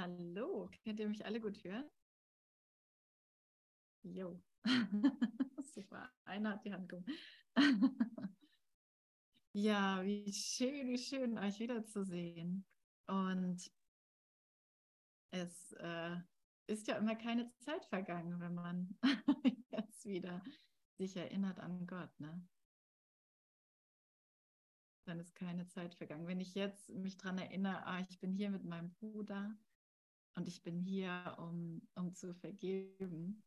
Hallo, könnt ihr mich alle gut hören? Jo. Super, einer hat die Hand gehoben. ja, wie schön, wie schön, euch wiederzusehen. Und es äh, ist ja immer keine Zeit vergangen, wenn man jetzt wieder sich erinnert an Gott. Ne? Dann ist keine Zeit vergangen. Wenn ich jetzt mich daran erinnere, ah, ich bin hier mit meinem Bruder und ich bin hier, um, um zu vergeben,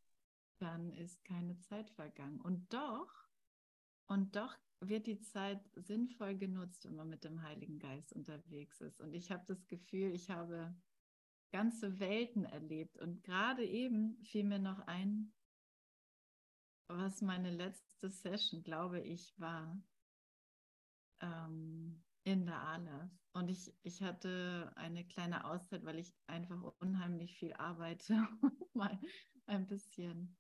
dann ist keine Zeit vergangen. Und doch, und doch wird die Zeit sinnvoll genutzt, wenn man mit dem Heiligen Geist unterwegs ist. Und ich habe das Gefühl, ich habe ganze Welten erlebt. Und gerade eben fiel mir noch ein, was meine letzte Session, glaube ich, war ähm, in der Aleph. Und ich, ich hatte eine kleine Auszeit, weil ich einfach unheimlich viel arbeite und mal ein bisschen,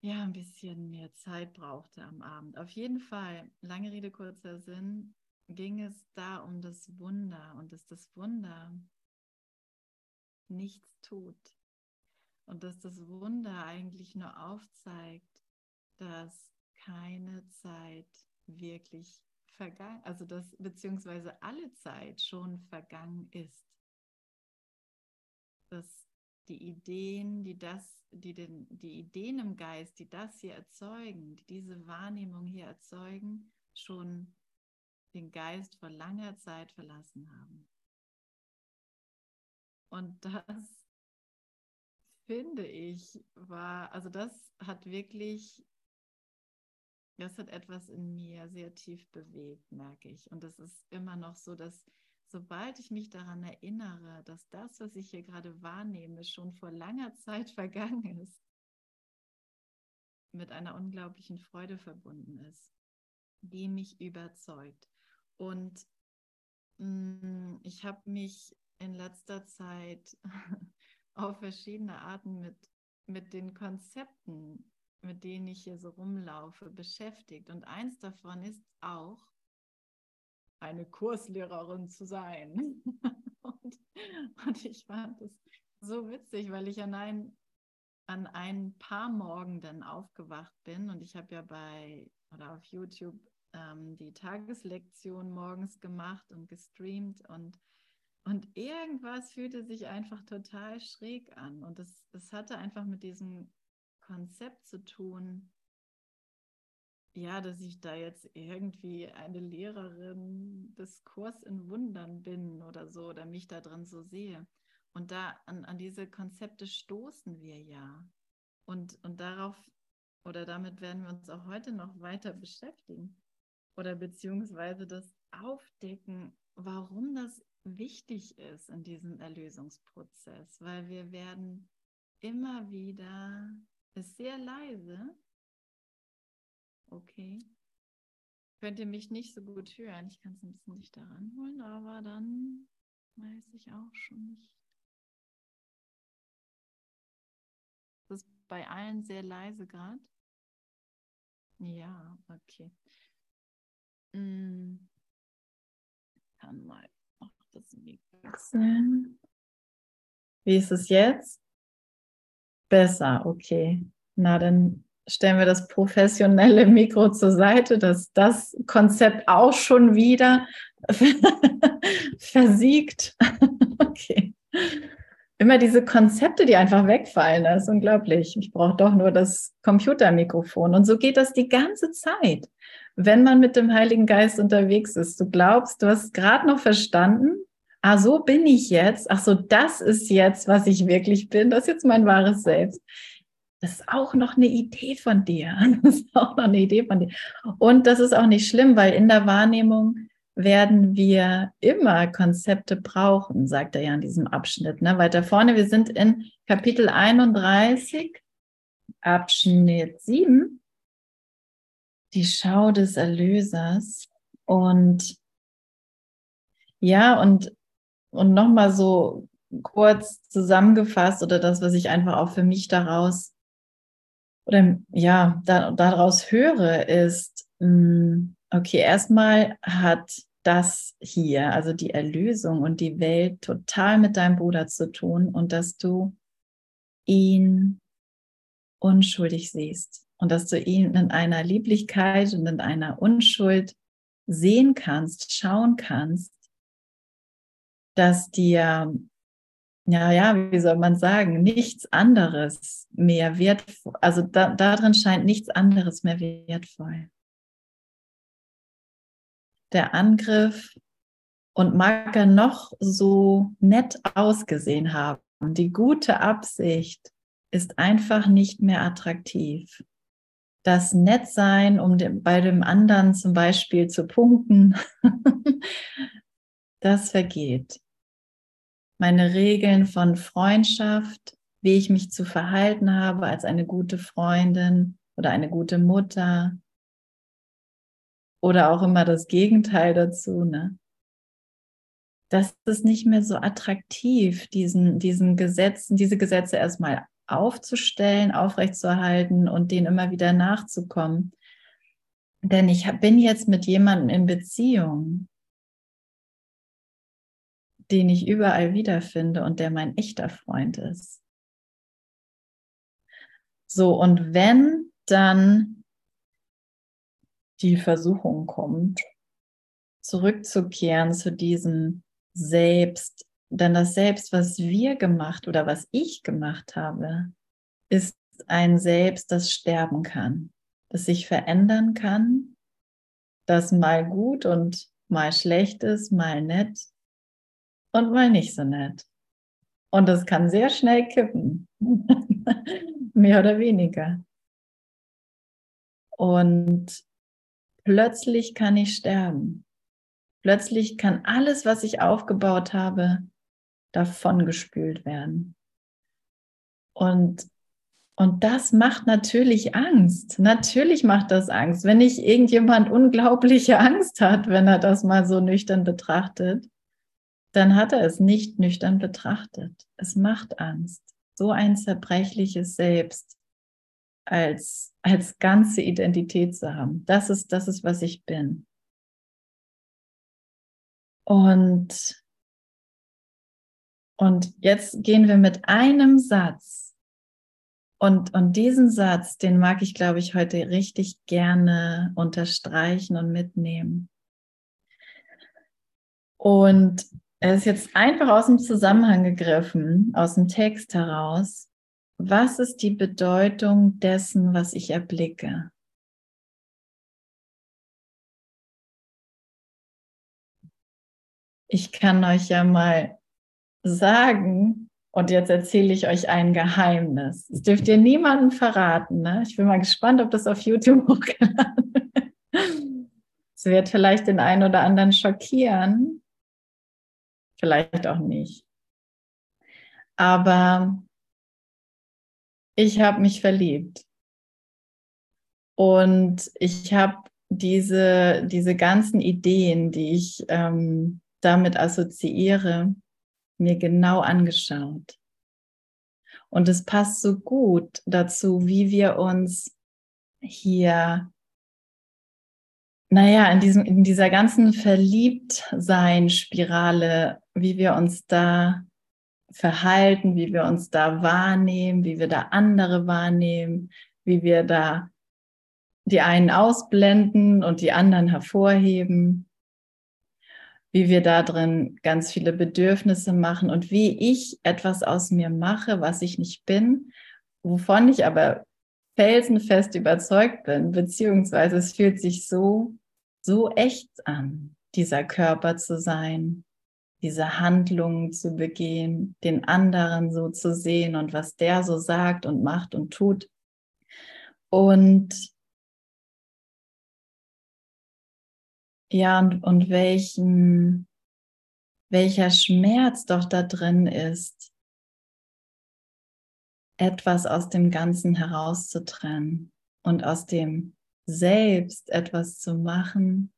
ja, ein bisschen mehr Zeit brauchte am Abend. Auf jeden Fall, lange Rede, kurzer Sinn, ging es da um das Wunder und dass das Wunder nichts tut. Und dass das Wunder eigentlich nur aufzeigt, dass keine Zeit wirklich vergangen, also dass beziehungsweise alle Zeit schon vergangen ist. Dass die Ideen, die das, die den, die Ideen im Geist, die das hier erzeugen, die diese Wahrnehmung hier erzeugen, schon den Geist vor langer Zeit verlassen haben. Und das finde ich war, also das hat wirklich das hat etwas in mir sehr tief bewegt, merke ich. Und es ist immer noch so, dass sobald ich mich daran erinnere, dass das, was ich hier gerade wahrnehme, schon vor langer Zeit vergangen ist, mit einer unglaublichen Freude verbunden ist, die mich überzeugt. Und mh, mm, ich habe mich in letzter Zeit auf verschiedene Arten mit, mit den Konzepten mit denen ich hier so rumlaufe, beschäftigt. Und eins davon ist auch, eine Kurslehrerin zu sein. und, und, ich fand es so witzig, weil ich an ein, an ein paar Morgen aufgewacht bin und ich habe ja bei oder auf YouTube ähm, die Tageslektion morgens gemacht und gestreamt und und irgendwas fühlte sich einfach total schräg an. Und es, es hatte einfach mit diesem Konzept zu tun, ja, dass ich da jetzt irgendwie eine Lehrerin des Kurs in Wundern bin oder so oder mich da drin so sehe. Und da an, an diese Konzepte stoßen wir ja. Und, und darauf oder damit werden wir uns auch heute noch weiter beschäftigen oder beziehungsweise das aufdecken, warum das wichtig ist in diesem Erlösungsprozess, weil wir werden immer wieder ist sehr leise. Okay. Könnt ihr mich nicht so gut hören? Ich kann es ein bisschen dichter ranholen, aber dann weiß ich auch schon nicht. Ist bei allen sehr leise gerade. Ja, okay. Hm. Kann mal auch das wechseln. Wie ist es jetzt? Besser, okay. Na, dann stellen wir das professionelle Mikro zur Seite, dass das Konzept auch schon wieder versiegt. okay. Immer diese Konzepte, die einfach wegfallen, das ist unglaublich. Ich brauche doch nur das Computermikrofon. Und so geht das die ganze Zeit, wenn man mit dem Heiligen Geist unterwegs ist. Du glaubst, du hast gerade noch verstanden, ah, so bin ich jetzt, ach so, das ist jetzt, was ich wirklich bin, das ist jetzt mein wahres Selbst. Das ist auch noch eine Idee von dir. Das ist auch noch eine Idee von dir. Und das ist auch nicht schlimm, weil in der Wahrnehmung werden wir immer Konzepte brauchen, sagt er ja in diesem Abschnitt. Ne? Weiter vorne, wir sind in Kapitel 31, Abschnitt 7, die Schau des Erlösers. Und ja, und und nochmal so kurz zusammengefasst oder das, was ich einfach auch für mich daraus oder ja, da, daraus höre, ist, hm, okay, erstmal hat das hier, also die Erlösung und die Welt total mit deinem Bruder zu tun und dass du ihn unschuldig siehst und dass du ihn in einer Lieblichkeit und in einer Unschuld sehen kannst, schauen kannst, dass dir, ja, ja, wie soll man sagen, nichts anderes mehr wertvoll, also da, darin scheint nichts anderes mehr wertvoll. Der Angriff und mag er noch so nett ausgesehen haben, die gute Absicht ist einfach nicht mehr attraktiv. Das Nettsein, um bei dem anderen zum Beispiel zu punkten, das vergeht. Meine Regeln von Freundschaft, wie ich mich zu verhalten habe als eine gute Freundin oder eine gute Mutter oder auch immer das Gegenteil dazu, ne? Das ist nicht mehr so attraktiv, diesen, diesen Gesetzen, diese Gesetze erstmal aufzustellen, aufrechtzuerhalten und denen immer wieder nachzukommen. Denn ich bin jetzt mit jemandem in Beziehung, den ich überall wiederfinde und der mein echter Freund ist. So, und wenn dann die Versuchung kommt, zurückzukehren zu diesem Selbst, denn das Selbst, was wir gemacht oder was ich gemacht habe, ist ein Selbst, das sterben kann, das sich verändern kann, das mal gut und mal schlecht ist, mal nett und mal nicht so nett. Und das kann sehr schnell kippen, mehr oder weniger. Und plötzlich kann ich sterben. Plötzlich kann alles, was ich aufgebaut habe, davon gespült werden. Und, und das macht natürlich Angst. Natürlich macht das Angst. Wenn nicht irgendjemand unglaubliche Angst hat, wenn er das mal so nüchtern betrachtet, dann hat er es nicht nüchtern betrachtet. Es macht Angst. So ein zerbrechliches Selbst als, als ganze Identität zu haben. Das ist, das ist, was ich bin. Und und jetzt gehen wir mit einem Satz. Und, und diesen Satz, den mag ich, glaube ich, heute richtig gerne unterstreichen und mitnehmen. Und er ist jetzt einfach aus dem Zusammenhang gegriffen, aus dem Text heraus. Was ist die Bedeutung dessen, was ich erblicke? Ich kann euch ja mal sagen, und jetzt erzähle ich euch ein Geheimnis. Das dürft ihr niemandem verraten. Ne? Ich bin mal gespannt, ob das auf YouTube hochgeladen wird. Es wird vielleicht den einen oder anderen schockieren. Vielleicht auch nicht. Aber ich habe mich verliebt. Und ich habe diese, diese ganzen Ideen, die ich ähm, damit assoziiere, mir genau angeschaut. Und es passt so gut dazu, wie wir uns hier, naja, in, diesem, in dieser ganzen Verliebtsein-Spirale, wie wir uns da verhalten, wie wir uns da wahrnehmen, wie wir da andere wahrnehmen, wie wir da die einen ausblenden und die anderen hervorheben wie wir da drin ganz viele Bedürfnisse machen und wie ich etwas aus mir mache, was ich nicht bin, wovon ich aber felsenfest überzeugt bin, beziehungsweise es fühlt sich so, so echt an, dieser Körper zu sein, diese Handlungen zu begehen, den anderen so zu sehen und was der so sagt und macht und tut. Und Ja, und, und welchen, welcher Schmerz doch da drin ist, etwas aus dem Ganzen herauszutrennen und aus dem selbst etwas zu machen,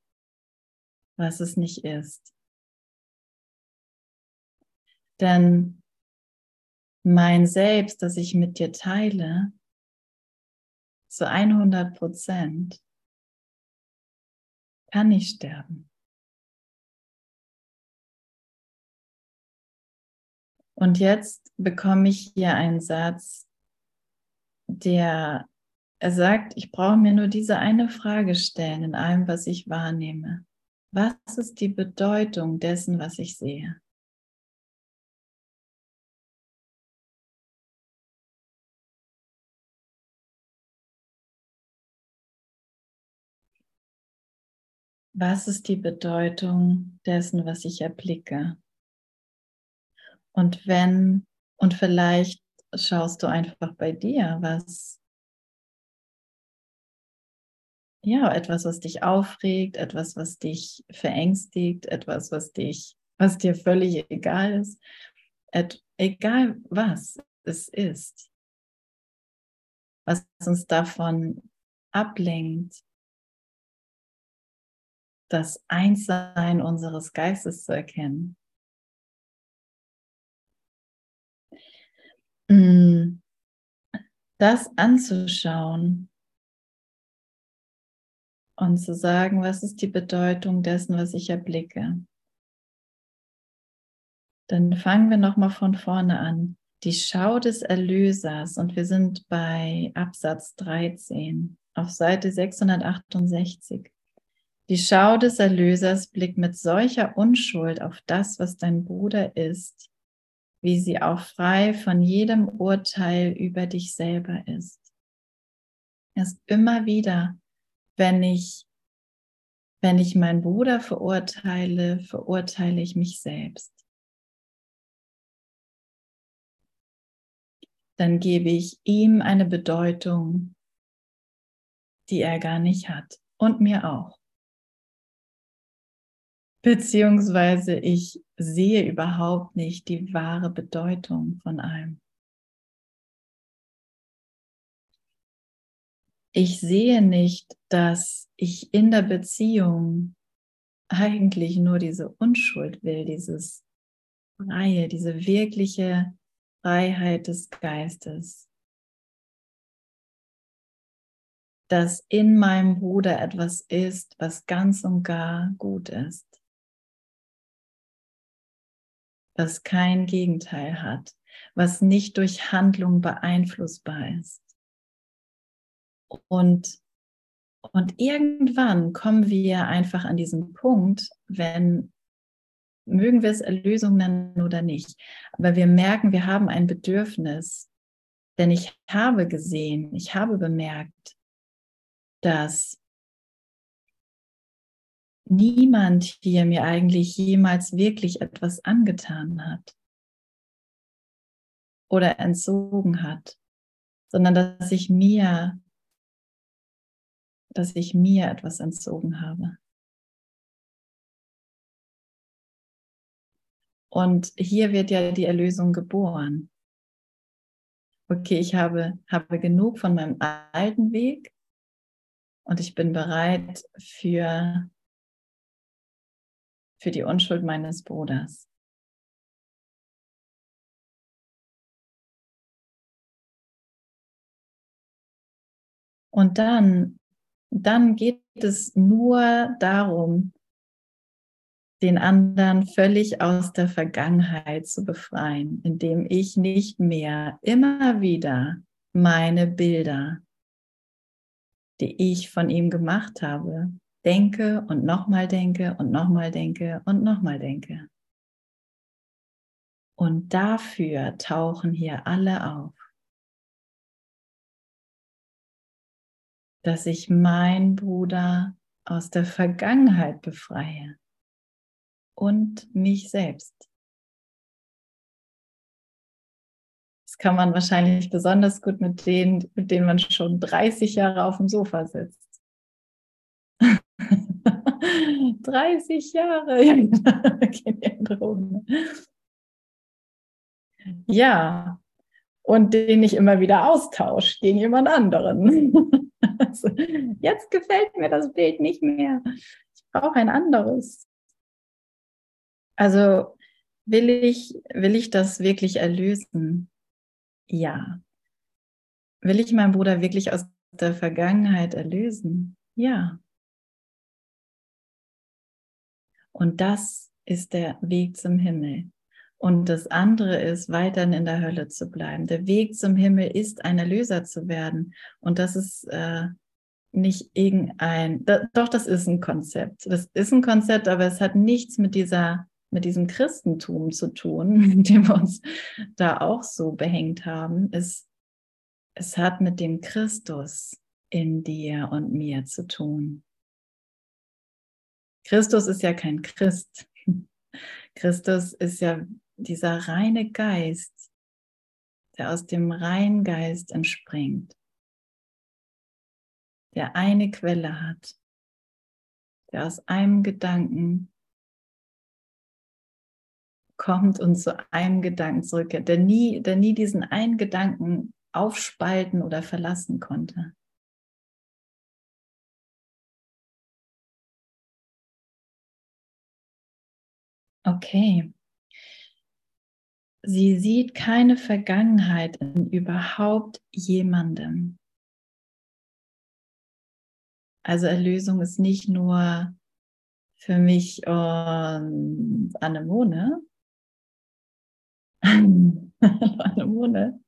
was es nicht ist. Denn mein Selbst, das ich mit dir teile, zu 100 Prozent kann nicht sterben. Und jetzt bekomme ich hier einen Satz, der er sagt, ich brauche mir nur diese eine Frage stellen in allem, was ich wahrnehme. Was ist die Bedeutung dessen, was ich sehe? Was ist die Bedeutung dessen, was ich erblicke? Und wenn, und vielleicht schaust du einfach bei dir, was, ja, etwas, was dich aufregt, etwas, was dich verängstigt, etwas, was dich, was dir völlig egal ist, Et, egal was es ist, was uns davon ablenkt, das Einssein unseres Geistes zu erkennen. Mm. Das anzuschauen und zu sagen, was ist die Bedeutung dessen, was ich erblicke. Dann fangen wir nochmal von vorne an. Die Schau des Erlösers und wir sind bei Absatz 13 auf Seite 668. Die Schau des Erlösers blickt mit solcher Unschuld auf das, was dein Bruder ist, wie sie auch frei von jedem Urteil über dich selber ist. Erst immer wieder, wenn ich, wenn ich meinen Bruder verurteile, verurteile ich mich selbst. Dann gebe ich ihm eine Bedeutung, die er gar nicht hat und mir auch. Beziehungsweise ich sehe überhaupt nicht die wahre Bedeutung von allem. Ich sehe nicht, dass ich in der Beziehung eigentlich nur diese Unschuld will, dieses Freie, diese wirkliche Freiheit des Geistes. Dass in meinem Bruder etwas ist, was ganz und gar gut ist was kein Gegenteil hat, was nicht durch Handlung beeinflussbar ist. Und, und irgendwann kommen wir einfach an diesen Punkt, wenn, mögen wir es Erlösung nennen oder nicht, aber wir merken, wir haben ein Bedürfnis, denn ich habe gesehen, ich habe bemerkt, dass niemand hier mir eigentlich jemals wirklich etwas angetan hat oder entzogen hat, sondern dass ich mir, dass ich mir etwas entzogen habe. Und hier wird ja die Erlösung geboren. Okay, ich habe, habe genug von meinem alten Weg und ich bin bereit für für die Unschuld meines Bruders. Und dann, dann geht es nur darum, den anderen völlig aus der Vergangenheit zu befreien, indem ich nicht mehr immer wieder meine Bilder, die ich von ihm gemacht habe, denke und nochmal denke und nochmal denke und nochmal denke. Und dafür tauchen hier alle auf. Dass ich mein Bruder aus der Vergangenheit befreie und mich selbst. Das kann man wahrscheinlich besonders gut mit denen, mit denen man schon 30 Jahre auf dem Sofa sitzt. 30 Jahre. ja, und den ich immer wieder austausche gegen jemand anderen. also, jetzt gefällt mir das Bild nicht mehr. Ich brauche ein anderes. Also will ich, will ich das wirklich erlösen? Ja. Will ich meinen Bruder wirklich aus der Vergangenheit erlösen? Ja. Und das ist der Weg zum Himmel. Und das andere ist, weiterhin in der Hölle zu bleiben. Der Weg zum Himmel ist, ein Erlöser zu werden. Und das ist äh, nicht irgendein, da, doch, das ist ein Konzept. Das ist ein Konzept, aber es hat nichts mit dieser, mit diesem Christentum zu tun, mit dem wir uns da auch so behängt haben. Es, es hat mit dem Christus in dir und mir zu tun. Christus ist ja kein Christ. Christus ist ja dieser reine Geist, der aus dem reinen Geist entspringt, der eine Quelle hat, der aus einem Gedanken kommt und zu einem Gedanken zurückkehrt, der nie, der nie diesen einen Gedanken aufspalten oder verlassen konnte. Okay. Sie sieht keine Vergangenheit in überhaupt jemandem. Also Erlösung ist nicht nur für mich und Anemone. Anemone.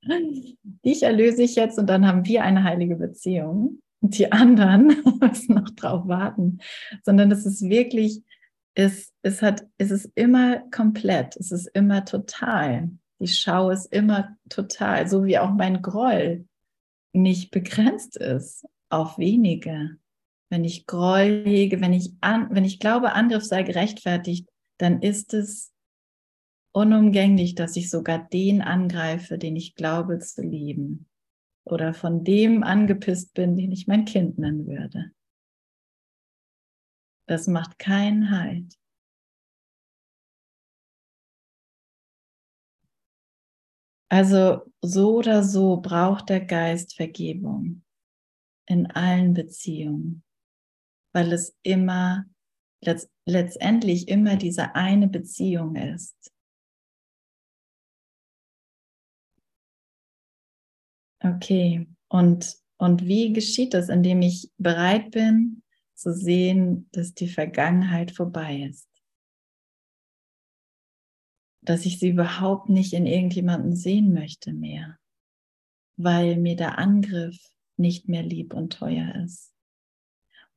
Dich erlöse ich jetzt und dann haben wir eine heilige Beziehung. Und die anderen müssen noch drauf warten. Sondern es ist wirklich es, es, hat, es ist immer komplett, es ist immer total. Die Schau ist immer total, so wie auch mein Groll nicht begrenzt ist auf wenige. Wenn ich Groll hege, wenn ich, an, wenn ich glaube, Angriff sei gerechtfertigt, dann ist es unumgänglich, dass ich sogar den angreife, den ich glaube zu lieben. Oder von dem angepisst bin, den ich mein Kind nennen würde. Das macht keinen Halt. Also so oder so braucht der Geist Vergebung in allen Beziehungen, weil es immer letztendlich immer diese eine Beziehung ist. Okay, und, und wie geschieht das, indem ich bereit bin, zu sehen, dass die Vergangenheit vorbei ist. Dass ich sie überhaupt nicht in irgendjemanden sehen möchte mehr, weil mir der Angriff nicht mehr lieb und teuer ist.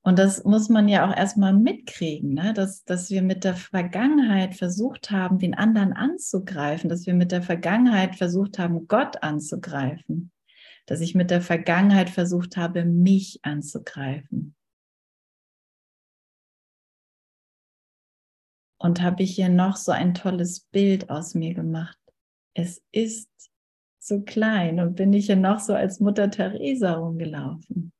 Und das muss man ja auch erstmal mitkriegen, ne? dass, dass wir mit der Vergangenheit versucht haben, den anderen anzugreifen, dass wir mit der Vergangenheit versucht haben, Gott anzugreifen, dass ich mit der Vergangenheit versucht habe, mich anzugreifen. Und habe ich hier noch so ein tolles Bild aus mir gemacht. Es ist so klein und bin ich hier noch so als Mutter Teresa rumgelaufen.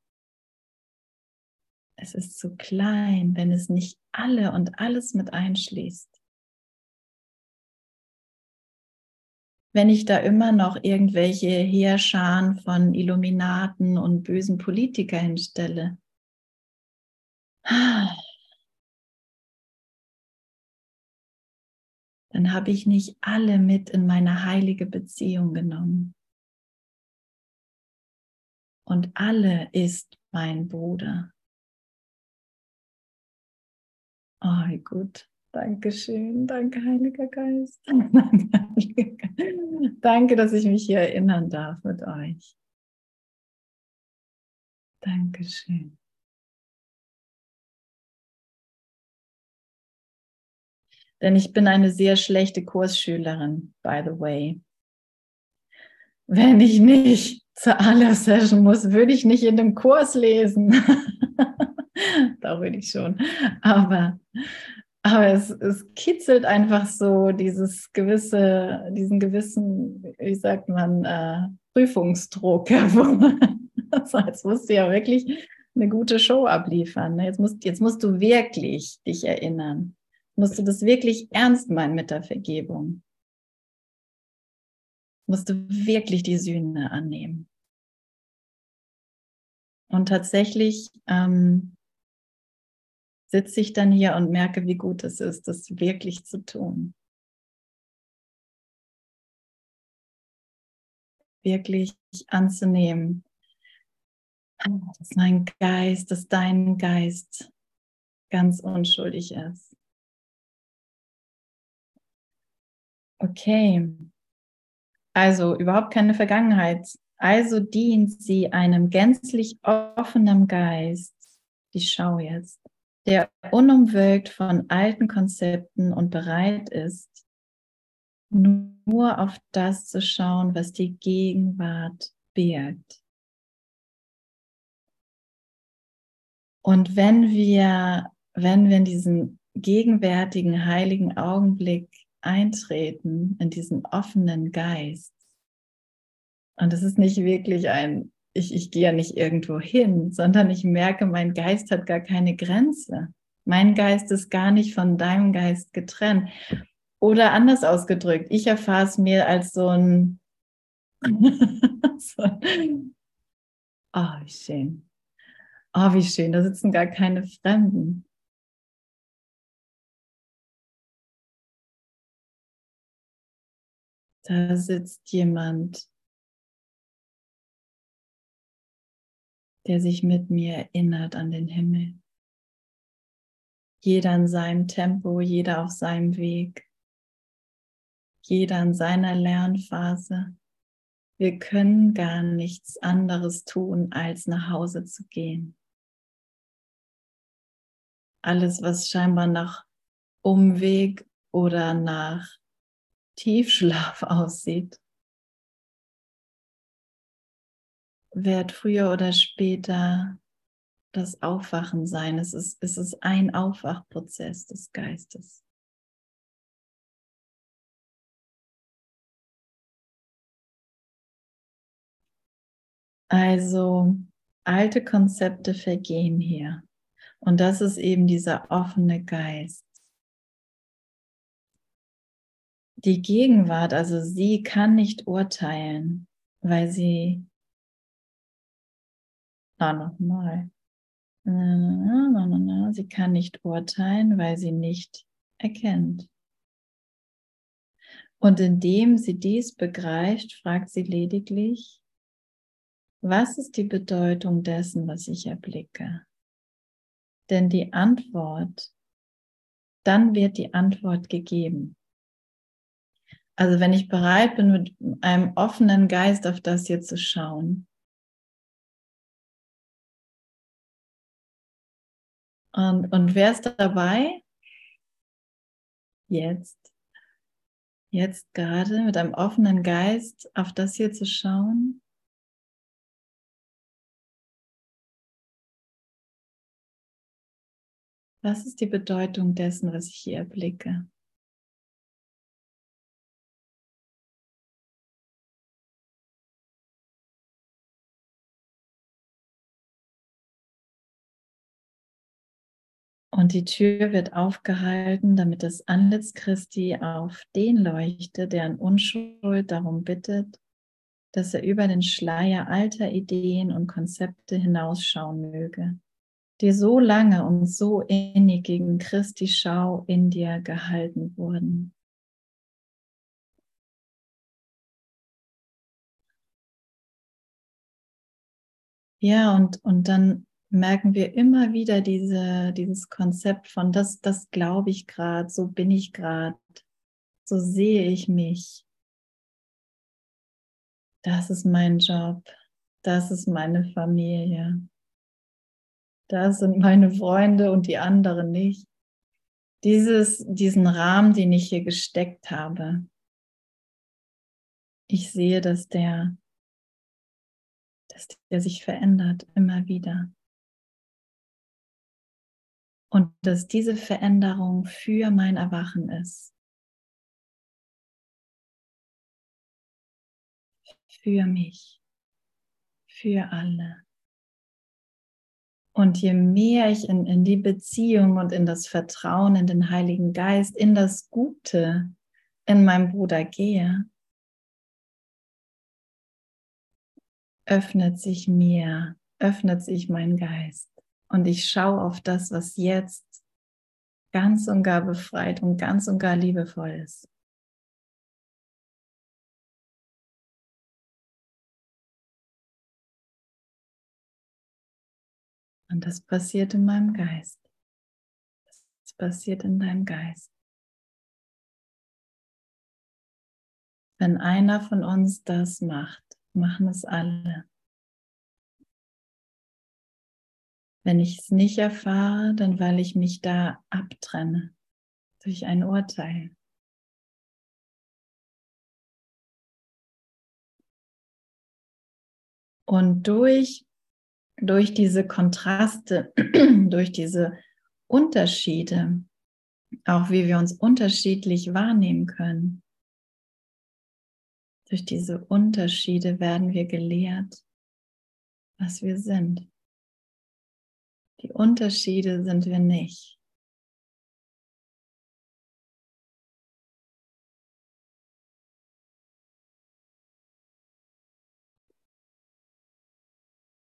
Es ist so klein, wenn es nicht alle und alles mit einschließt. Wenn ich da immer noch irgendwelche Heerscharen von Illuminaten und bösen Politiker hinstelle, dann habe ich nicht alle mit in meine heilige Beziehung genommen. Und alle ist mein Bruder. Oh, gut. Dankeschön. Danke, Heiliger Geist. Danke, dass ich mich hier erinnern darf mit euch. Dankeschön. Denn ich bin eine sehr schlechte Kursschülerin, by the way. Wenn ich nicht zur Aller-Session muss, würde ich nicht in dem Kurs lesen. da würde ich schon. Aber, aber es, es kitzelt einfach so dieses gewisse, diesen gewissen, wie sagt man, äh, Prüfungsdruck jetzt musst du ja wirklich eine gute Show abliefern. Ne? Jetzt musst, jetzt musst du wirklich dich erinnern musst du das wirklich ernst meinen mit der Vergebung. Musst du wirklich die Sühne annehmen. Und tatsächlich ähm, sitze ich dann hier und merke, wie gut es ist, das wirklich zu tun. Wirklich anzunehmen, dass mein Geist, dass dein Geist ganz unschuldig ist. Okay. Also überhaupt keine Vergangenheit. Also dient sie einem gänzlich offenen Geist, die Schau jetzt, der unumwölkt von alten Konzepten und bereit ist, nur auf das zu schauen, was die Gegenwart birgt. Und wenn wir, wenn wir in diesen gegenwärtigen heiligen Augenblick eintreten, in diesen offenen Geist, und es ist nicht wirklich ein, ich, ich gehe ja nicht irgendwo hin, sondern ich merke, mein Geist hat gar keine Grenze. Mein Geist ist gar nicht von deinem Geist getrennt. Oder anders ausgedrückt, ich erfahre es mir als so ein, so ein oh, wie schön. Oh, wie schön, da sitzen gar keine Fremden. Da sitzt jemand, der sich mit mir erinnert an den Himmel. Jeder in seinem Tempo, jeder auf seinem Weg, jeder in seiner Lernphase. Wir können gar nichts anderes tun, als nach Hause zu gehen. Alles, was scheinbar nach Umweg oder nach Tiefschlaf aussieht, wird früher oder später das Aufwachen sein. Es ist, es ist ein Aufwachprozess des Geistes. Also alte Konzepte vergehen hier. Und das ist eben dieser offene Geist. Die Gegenwart, also sie kann nicht urteilen, weil sie na, nochmal. Sie kann nicht urteilen, weil sie nicht erkennt. Und indem sie dies begreift, fragt sie lediglich, was ist die Bedeutung dessen, was ich erblicke? Denn die Antwort, dann wird die Antwort gegeben. Also wenn ich bereit bin, mit einem offenen Geist auf das hier zu schauen, Und, und wer ist dabei? Jetzt. Jetzt gerade mit einem offenen Geist auf das hier zu schauen. Was ist die Bedeutung dessen, was ich hier erblicke? Und die Tür wird aufgehalten, damit das Antlitz Christi auf den leuchtet, der in Unschuld darum bittet, dass er über den Schleier alter Ideen und Konzepte hinausschauen möge, die so lange und so innig gegen Christi Schau in dir gehalten wurden. Ja, und, und dann merken wir immer wieder diese, dieses Konzept von das, das glaube ich gerade, so bin ich gerade, so sehe ich mich. Das ist mein Job, das ist meine Familie, das sind meine Freunde und die anderen nicht. Dieses, diesen Rahmen, den ich hier gesteckt habe. Ich sehe, dass der, dass der sich verändert immer wieder. Und dass diese Veränderung für mein Erwachen ist. Für mich. Für alle. Und je mehr ich in, in die Beziehung und in das Vertrauen in den Heiligen Geist, in das Gute in meinem Bruder gehe, öffnet sich mir, öffnet sich mein Geist und ich schaue auf das, was jetzt ganz und gar befreit und ganz und gar liebevoll ist. Und das passiert in meinem Geist. Das passiert in deinem Geist. Wenn einer von uns das macht, machen es alle. Wenn ich es nicht erfahre, dann weil ich mich da abtrenne durch ein Urteil. Und durch, durch diese Kontraste, durch diese Unterschiede, auch wie wir uns unterschiedlich wahrnehmen können, durch diese Unterschiede werden wir gelehrt, was wir sind. Die Unterschiede sind wir nicht.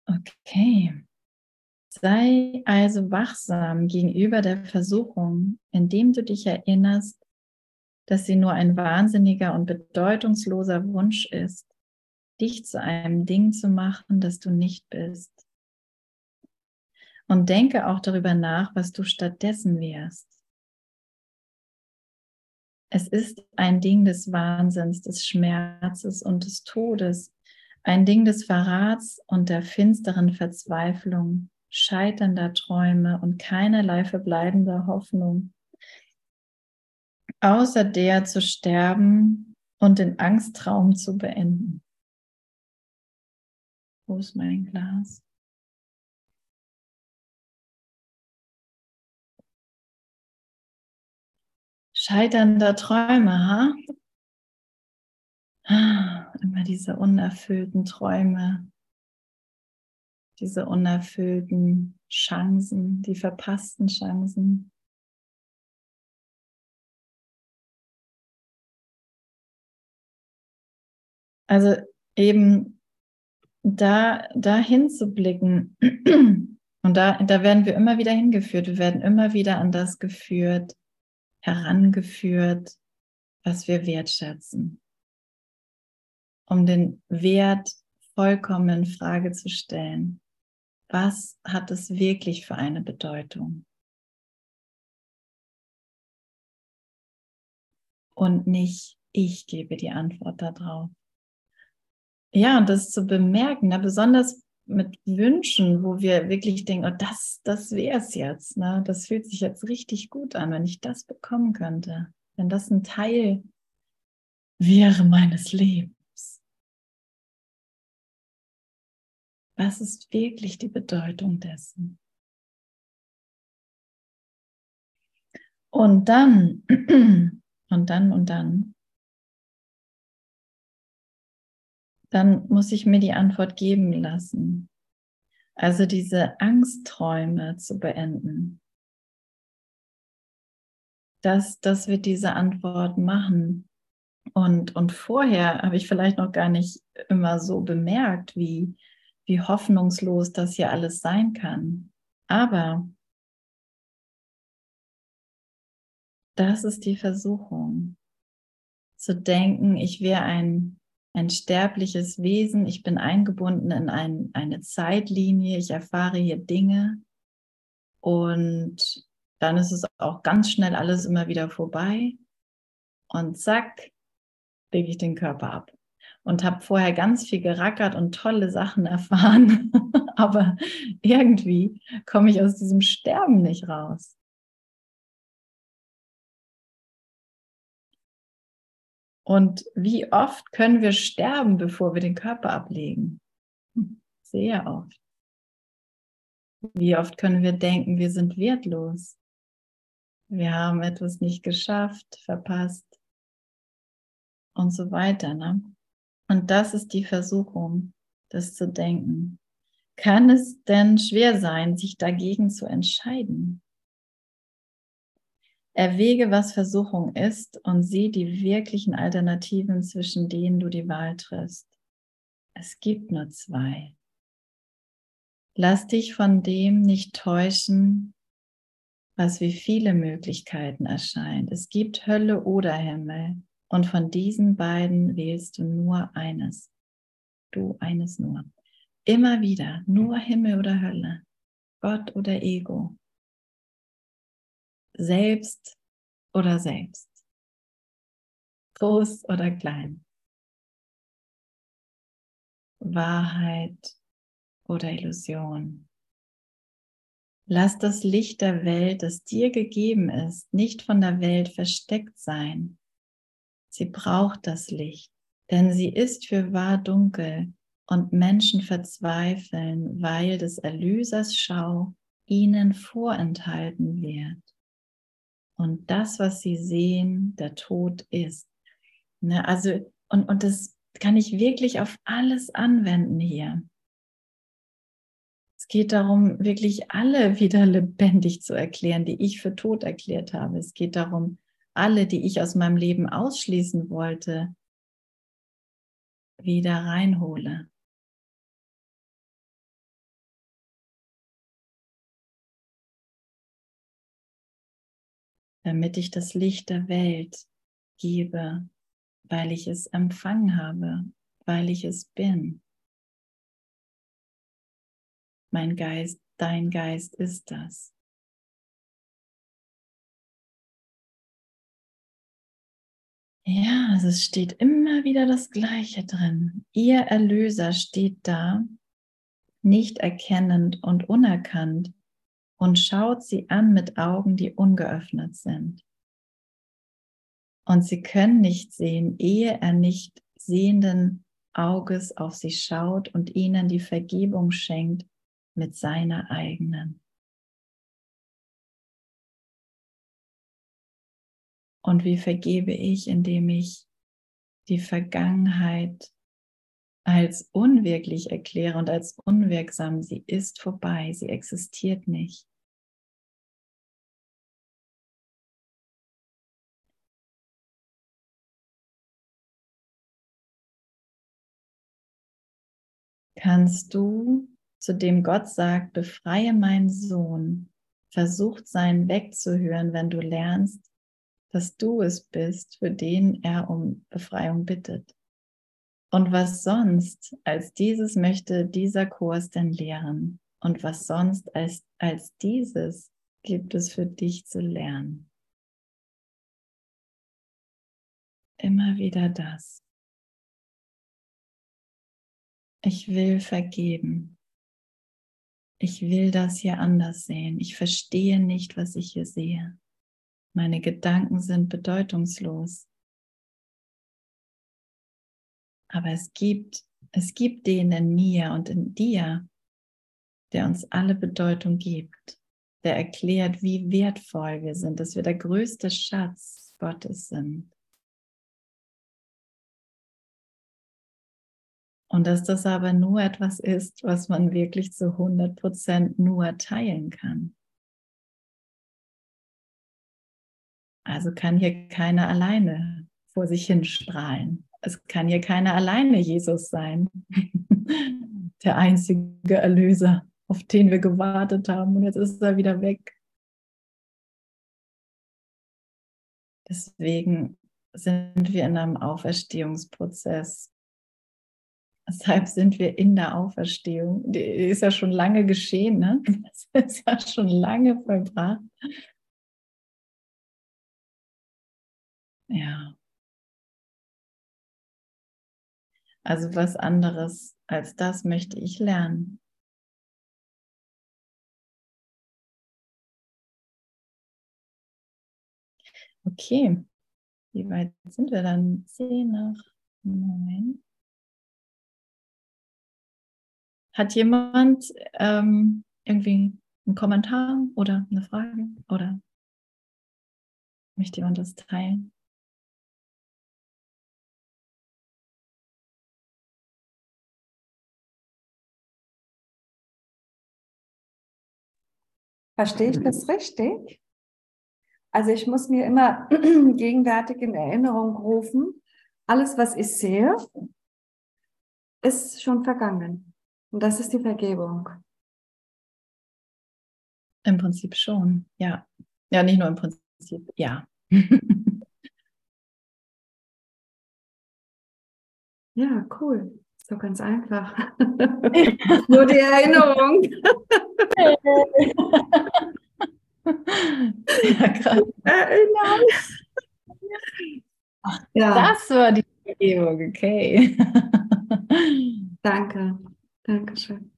Okay. Sei also wachsam gegenüber der Versuchung, indem du dich erinnerst, dass sie nur ein wahnsinniger und bedeutungsloser Wunsch ist, dich zu einem Ding zu machen, das du nicht bist. Und denke auch darüber nach, was du stattdessen wärst. Es ist ein Ding des Wahnsinns, des Schmerzes und des Todes, ein Ding des Verrats und der finsteren Verzweiflung, scheiternder Träume und keinerlei verbleibender Hoffnung, außer der zu sterben und den Angsttraum zu beenden. Wo ist mein Glas? Scheiternder Träume, ha? Immer diese unerfüllten Träume, diese unerfüllten Chancen, die verpassten Chancen. Also eben da dahin zu blicken und da, da werden wir immer wieder hingeführt. Wir werden immer wieder an das geführt, herangeführt, was wir wertschätzen um den Wert vollkommen in Frage zu stellen. Was hat es wirklich für eine Bedeutung? Und nicht ich gebe die Antwort darauf. Ja, und das zu bemerken, ne, besonders mit Wünschen, wo wir wirklich denken, oh, das, das wäre es jetzt. Ne? Das fühlt sich jetzt richtig gut an, wenn ich das bekommen könnte. Wenn das ein Teil wäre meines Lebens. Was ist wirklich die Bedeutung dessen? Und dann, und dann, und dann, dann muss ich mir die Antwort geben lassen. Also diese Angstträume zu beenden. Das, das wird diese Antwort machen. Und, und vorher habe ich vielleicht noch gar nicht immer so bemerkt, wie, wie hoffnungslos das hier alles sein kann. Aber das ist die Versuchung, zu denken, ich wäre ein, ein sterbliches Wesen, ich bin eingebunden in ein, eine Zeitlinie, ich erfahre hier Dinge. Und dann ist es auch ganz schnell alles immer wieder vorbei. Und zack, lege ich den Körper ab. Und habe vorher ganz viel gerackert und tolle Sachen erfahren. Aber irgendwie komme ich aus diesem Sterben nicht raus. Und wie oft können wir sterben, bevor wir den Körper ablegen? Sehr oft. Wie oft können wir denken, wir sind wertlos? Wir haben etwas nicht geschafft, verpasst und so weiter. Ne? Und das ist die Versuchung, das zu denken. Kann es denn schwer sein, sich dagegen zu entscheiden? Erwäge, was Versuchung ist und sieh die wirklichen Alternativen, zwischen denen du die Wahl triffst. Es gibt nur zwei. Lass dich von dem nicht täuschen, was wie viele Möglichkeiten erscheint. Es gibt Hölle oder Himmel. Und von diesen beiden wählst du nur eines. Du eines nur. Immer wieder, nur Himmel oder Hölle, Gott oder Ego, selbst oder selbst, groß oder klein. Wahrheit oder Illusion. Lass das Licht der Welt, das dir gegeben ist, nicht von der Welt versteckt sein. Sie braucht das Licht, denn sie ist für wahr dunkel und Menschen verzweifeln, weil des Erlösers Schau ihnen vorenthalten wird. Und das, was sie sehen, der Tod ist. Ne, also, und, und das kann ich wirklich auf alles anwenden hier. Es geht darum, wirklich alle wieder lebendig zu erklären, die ich für tot erklärt habe. Es geht darum, alle, die ich aus meinem Leben ausschließen wollte, wieder reinhole. Damit ich das Licht der Welt gebe, weil ich es empfangen habe, weil ich es bin. Mein Geist, dein Geist ist das. Ja, also es steht immer wieder das Gleiche drin. Ihr Erlöser steht da, nicht erkennend und unerkannt, und schaut sie an mit Augen, die ungeöffnet sind. Und sie können nicht sehen, ehe er nicht sehenden Auges auf sie schaut und ihnen die Vergebung schenkt, mit seiner eigenen. Und wie vergebe ich, indem ich die Vergangenheit als unwirklich erkläre und als unwirksam. Sie ist vorbei, sie existiert nicht. Kannst du zu dem Gott sagt, befreie meinen Sohn, versucht sein wegzuhören, wenn du lernst, dass du es bist, für den er um Befreiung bittet. Und was sonst als dieses möchte dieser Kurs denn lehren? Und was sonst als, als dieses gibt es für dich zu lernen? Immer wieder das. Ich will vergeben. Ich will das hier anders sehen. Ich verstehe nicht, was ich hier sehe. Meine Gedanken sind bedeutungslos. Aber es gibt, es gibt den in mir und in dir, der uns alle Bedeutung gibt, der erklärt, wie wertvoll wir sind, dass wir der größte Schatz Gottes sind. Und dass das aber nur etwas ist, was man wirklich zu 100 Prozent nur teilen kann. Also kann hier keiner alleine vor sich hin strahlen. Es kann hier keiner alleine Jesus sein. Der einzige Erlöser, auf den wir gewartet haben. Und jetzt ist er wieder weg. Deswegen sind wir in einem Auferstehungsprozess. Deshalb sind wir in der Auferstehung. Die ist ja schon lange geschehen, ne? Das ist ja schon lange vollbracht. Ja. Also was anderes als das möchte ich lernen. Okay, wie weit sind wir dann? Zehn nach neun. Hat jemand ähm, irgendwie einen Kommentar oder eine Frage oder möchte jemand das teilen? Verstehe ich das richtig? Also ich muss mir immer gegenwärtig in Erinnerung rufen, alles, was ich sehe, ist schon vergangen. Und das ist die Vergebung. Im Prinzip schon, ja. Ja, nicht nur im Prinzip, ja. ja, cool. Ist doch ganz einfach. nur die Erinnerung. ja, gerade. Erinnern. Ach, ja. Das war die Vergebung, okay. Danke. Dankeschön.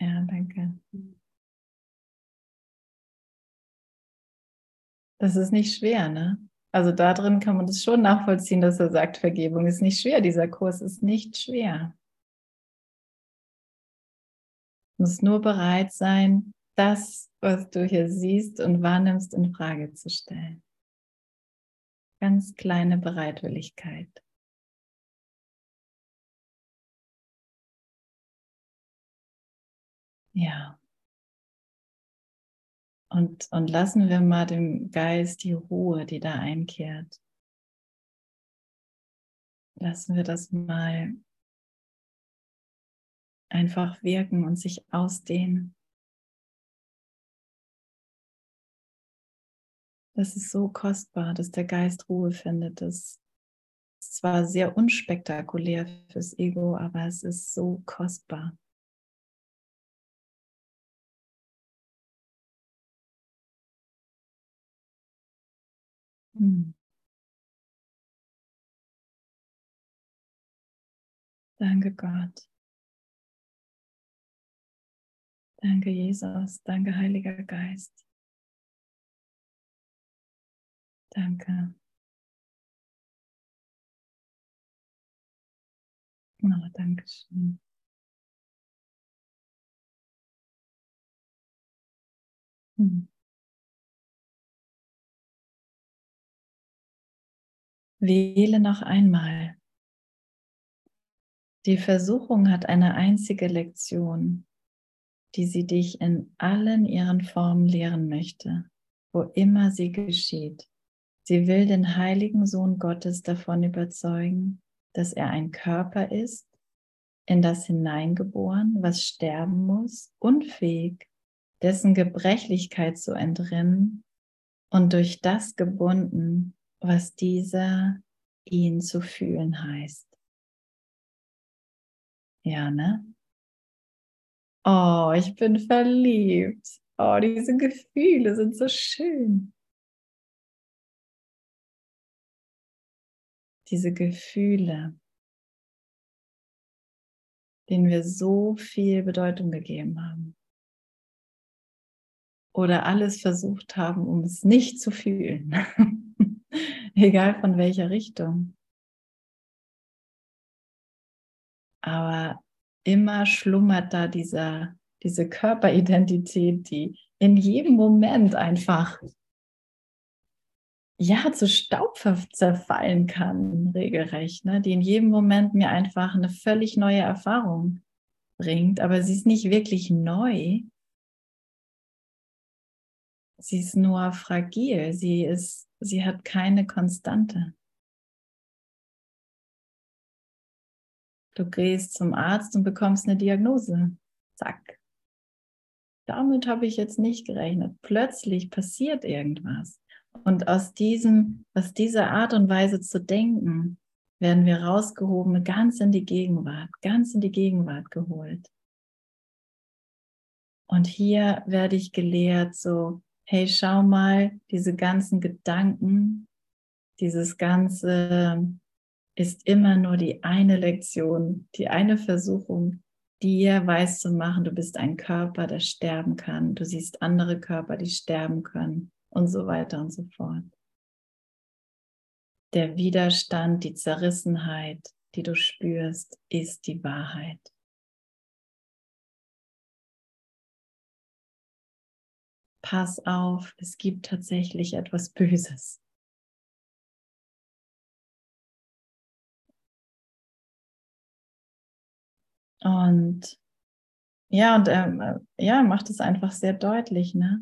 Ja, danke. Das ist nicht schwer, ne? Also da drin kann man das schon nachvollziehen, dass er sagt, Vergebung ist nicht schwer. Dieser Kurs ist nicht schwer. Du musst nur bereit sein, das, was du hier siehst und wahrnimmst, in Frage zu stellen. Ganz kleine Bereitwilligkeit. Ja. Und, und lassen wir mal dem Geist die Ruhe, die da einkehrt. Lassen wir das mal einfach wirken und sich ausdehnen. Das ist so kostbar, dass der Geist Ruhe findet. Das ist zwar sehr unspektakulär fürs Ego, aber es ist so kostbar. Hm. Danke Gott. Danke Jesus. Danke Heiliger Geist. Danke. Oh, danke schön. Hm. Wähle noch einmal. Die Versuchung hat eine einzige Lektion, die sie dich in allen ihren Formen lehren möchte, wo immer sie geschieht. Sie will den heiligen Sohn Gottes davon überzeugen, dass er ein Körper ist, in das hineingeboren, was sterben muss, unfähig, dessen Gebrechlichkeit zu entrinnen und durch das gebunden, was dieser ihn zu fühlen heißt. Ja, ne? Oh, ich bin verliebt. Oh, diese Gefühle sind so schön. Diese Gefühle, denen wir so viel Bedeutung gegeben haben. Oder alles versucht haben, um es nicht zu fühlen. egal von welcher Richtung. Aber immer schlummert da dieser, diese Körperidentität, die in jedem Moment einfach ja zu Staub zerfallen kann, regelrecht, ne? die in jedem Moment mir einfach eine völlig neue Erfahrung bringt, aber sie ist nicht wirklich neu. Sie ist nur fragil, sie ist sie hat keine Konstante. Du gehst zum Arzt und bekommst eine Diagnose. Zack. Damit habe ich jetzt nicht gerechnet. Plötzlich passiert irgendwas. Und aus diesem, aus dieser Art und Weise zu denken, werden wir rausgehoben, ganz in die Gegenwart, ganz in die Gegenwart geholt. Und hier werde ich gelehrt, so hey, schau mal, diese ganzen Gedanken, dieses ganze ist immer nur die eine Lektion, die eine Versuchung, dir weiß zu machen, du bist ein Körper, der sterben kann, du siehst andere Körper, die sterben können und so weiter und so fort. Der Widerstand, die Zerrissenheit, die du spürst, ist die Wahrheit. Pass auf, es gibt tatsächlich etwas Böses. Und ja, und er ja, macht es einfach sehr deutlich, ne?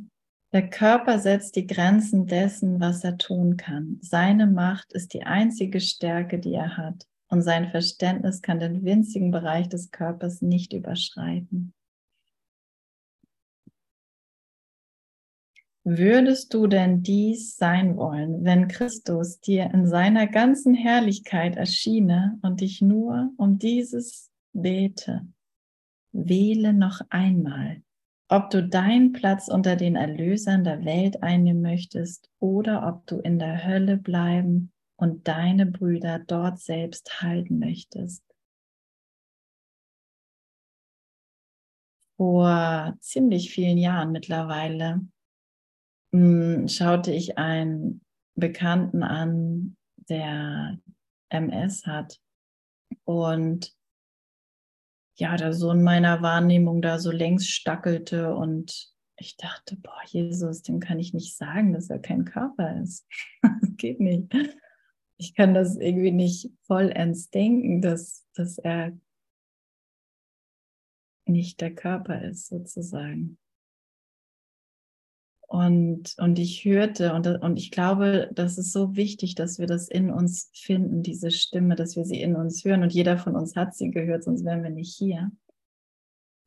Der Körper setzt die Grenzen dessen, was er tun kann. Seine Macht ist die einzige Stärke, die er hat. Und sein Verständnis kann den winzigen Bereich des Körpers nicht überschreiten. Würdest du denn dies sein wollen, wenn Christus dir in seiner ganzen Herrlichkeit erschiene und dich nur um dieses bete? Wähle noch einmal, ob du deinen Platz unter den Erlösern der Welt einnehmen möchtest oder ob du in der Hölle bleiben und deine Brüder dort selbst halten möchtest. vor ziemlich vielen Jahren mittlerweile hm, schaute ich einen Bekannten an, der MS hat und ja, da so in meiner Wahrnehmung da so längs stackelte und ich dachte, boah, Jesus, dem kann ich nicht sagen, dass er kein Körper ist. das geht nicht. Ich kann das irgendwie nicht vollends denken, dass, dass er nicht der Körper ist, sozusagen. Und, und ich hörte, und, und ich glaube, das ist so wichtig, dass wir das in uns finden, diese Stimme, dass wir sie in uns hören. Und jeder von uns hat sie gehört, sonst wären wir nicht hier.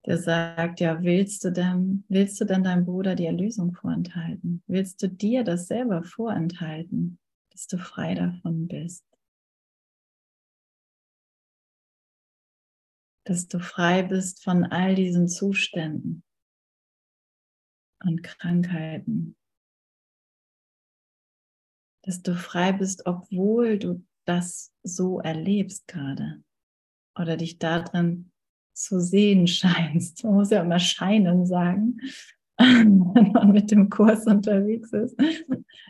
Der sagt, ja, willst du denn, willst du denn deinem Bruder die Erlösung vorenthalten? Willst du dir das selber vorenthalten, dass du frei davon bist? Dass du frei bist von all diesen Zuständen und Krankheiten. Dass du frei bist, obwohl du das so erlebst gerade oder dich darin zu sehen scheinst. Man muss ja immer scheinen sagen, wenn man mit dem Kurs unterwegs ist.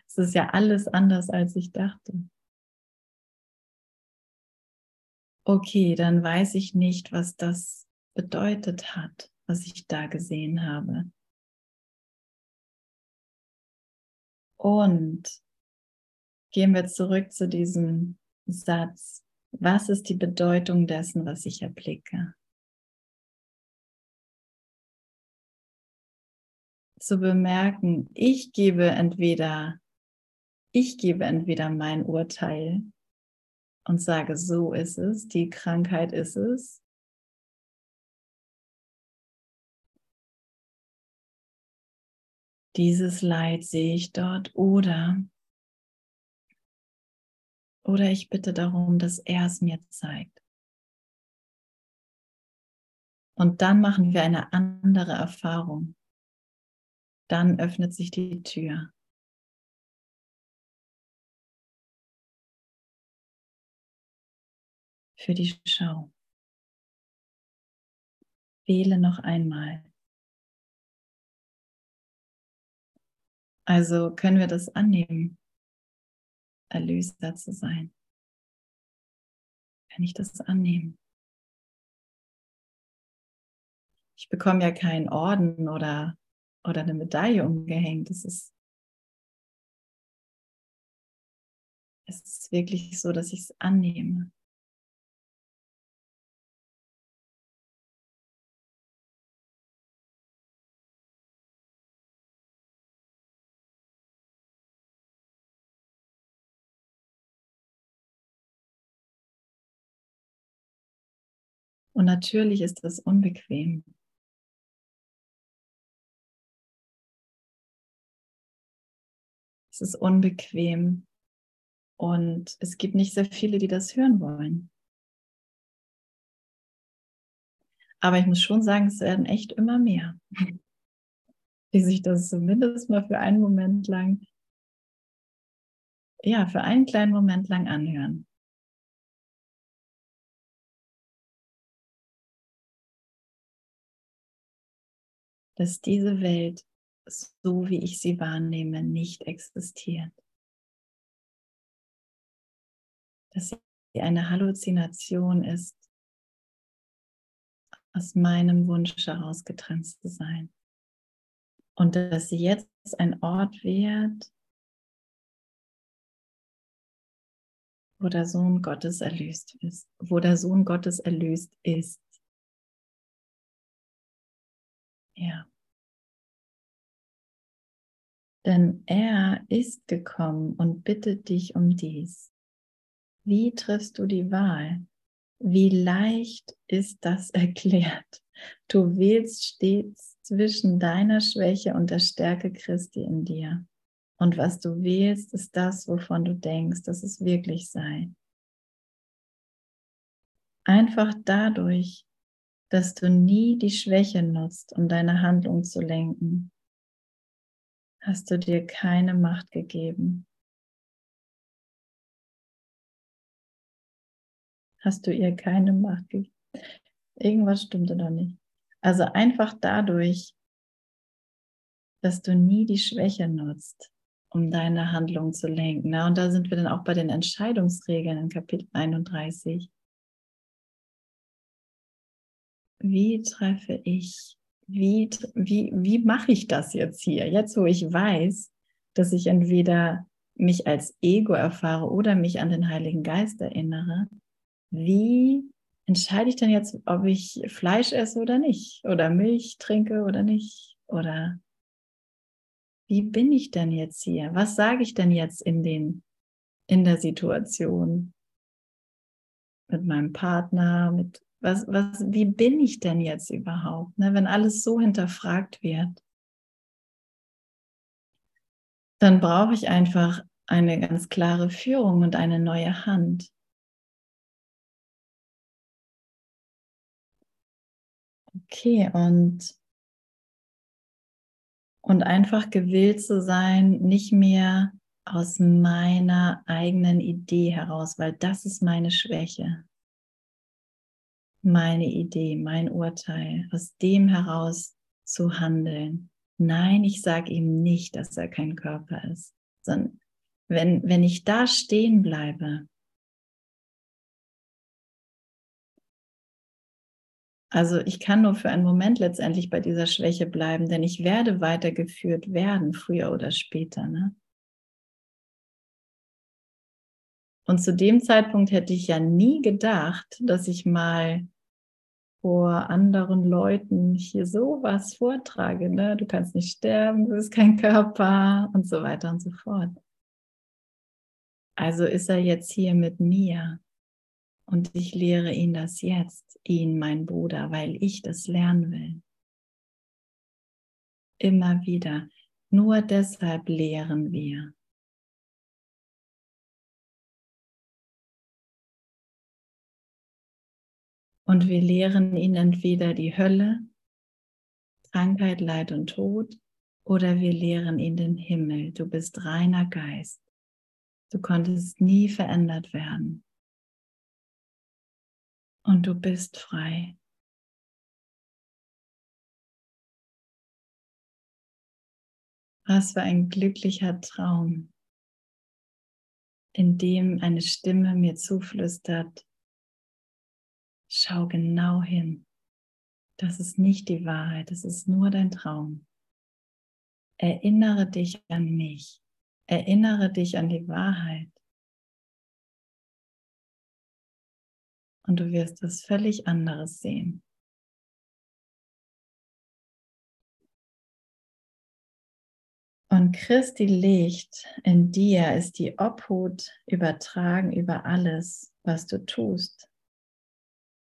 Es ist ja alles anders, als ich dachte. Okay, dann weiß ich nicht, was das bedeutet hat, was ich da gesehen habe. Und gehen wir zurück zu diesem Satz. Was ist die Bedeutung dessen, was ich erblicke? Zu bemerken, ich gebe entweder, ich gebe entweder mein Urteil und sage, so ist es, die Krankheit ist es, dieses Leid sehe ich dort oder oder ich bitte darum, dass er es mir zeigt. Und dann machen wir eine andere Erfahrung. Dann öffnet sich die Tür. Für die Schau. Wähle noch einmal. Also können wir das annehmen, Erlöser zu sein. Kann ich das annehmen? Ich bekomme ja keinen Orden oder, oder eine Medaille umgehängt. Es ist, es ist wirklich so, dass ich es annehme. Und natürlich ist das unbequem. Es ist unbequem und es gibt nicht sehr viele, die das hören wollen. Aber ich muss schon sagen, es werden echt immer mehr, die sich das zumindest mal für einen Moment lang, ja, für einen kleinen Moment lang anhören. Dass diese Welt, so wie ich sie wahrnehme, nicht existiert. Dass sie eine Halluzination ist, aus meinem Wunsch heraus getrennt zu sein. Und dass sie jetzt ein Ort wird, wo der Sohn Gottes erlöst ist, wo der Sohn Gottes erlöst ist. Ja. Denn er ist gekommen und bittet dich um dies. Wie triffst du die Wahl? Wie leicht ist das erklärt? Du wählst stets zwischen deiner Schwäche und der Stärke Christi in dir. Und was du wählst, ist das, wovon du denkst, dass es wirklich sei. Einfach dadurch, dass du nie die Schwäche nutzt, um deine Handlung zu lenken, hast du dir keine Macht gegeben. Hast du ihr keine Macht gegeben? Irgendwas stimmte da nicht. Also einfach dadurch, dass du nie die Schwäche nutzt, um deine Handlung zu lenken. Na, und da sind wir dann auch bei den Entscheidungsregeln in Kapitel 31. Wie treffe ich, wie, wie, wie mache ich das jetzt hier? Jetzt, wo ich weiß, dass ich entweder mich als Ego erfahre oder mich an den Heiligen Geist erinnere, wie entscheide ich denn jetzt, ob ich Fleisch esse oder nicht? Oder Milch trinke oder nicht? Oder wie bin ich denn jetzt hier? Was sage ich denn jetzt in, den, in der Situation? Mit meinem Partner, mit was, was, wie bin ich denn jetzt überhaupt? Ne? Wenn alles so hinterfragt wird, dann brauche ich einfach eine ganz klare Führung und eine neue Hand. Okay, und, und einfach gewillt zu sein, nicht mehr aus meiner eigenen Idee heraus, weil das ist meine Schwäche. Meine Idee, mein Urteil, aus dem heraus zu handeln. Nein, ich sage ihm nicht, dass er kein Körper ist, sondern wenn, wenn ich da stehen bleibe Also ich kann nur für einen Moment letztendlich bei dieser Schwäche bleiben, denn ich werde weitergeführt werden, früher oder später. Ne? Und zu dem Zeitpunkt hätte ich ja nie gedacht, dass ich mal vor anderen Leuten hier sowas vortrage. Ne? Du kannst nicht sterben, du bist kein Körper und so weiter und so fort. Also ist er jetzt hier mit mir. Und ich lehre ihn das jetzt, ihn, mein Bruder, weil ich das lernen will. Immer wieder. Nur deshalb lehren wir. Und wir lehren ihn entweder die Hölle, Krankheit, Leid und Tod, oder wir lehren ihn den Himmel. Du bist reiner Geist. Du konntest nie verändert werden und du bist frei. Was für ein glücklicher Traum, in dem eine Stimme mir zuflüstert, schau genau hin. Das ist nicht die Wahrheit, es ist nur dein Traum. Erinnere dich an mich, erinnere dich an die Wahrheit. und du wirst das völlig anderes sehen. Und Christi Licht in dir ist die Obhut übertragen über alles, was du tust.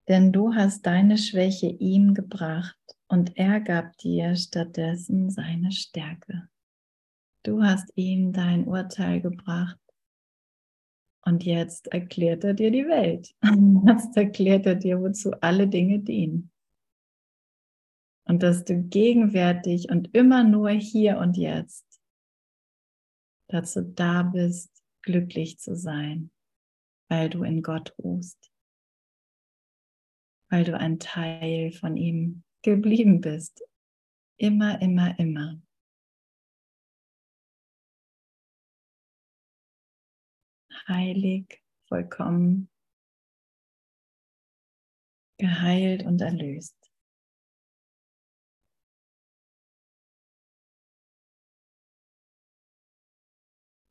Denn du hast deine Schwäche ihm gebracht und er gab dir stattdessen seine Stärke. Du hast ihm dein Urteil gebracht und jetzt erklärt er dir die Welt. Jetzt erklärt er dir, wozu alle Dinge dienen. Und dass du gegenwärtig und immer nur hier und jetzt dazu da bist, glücklich zu sein, weil du in Gott ruhst, weil du ein Teil von ihm geblieben bist. Immer, immer, immer. heilig, vollkommen, geheilt und erlöst.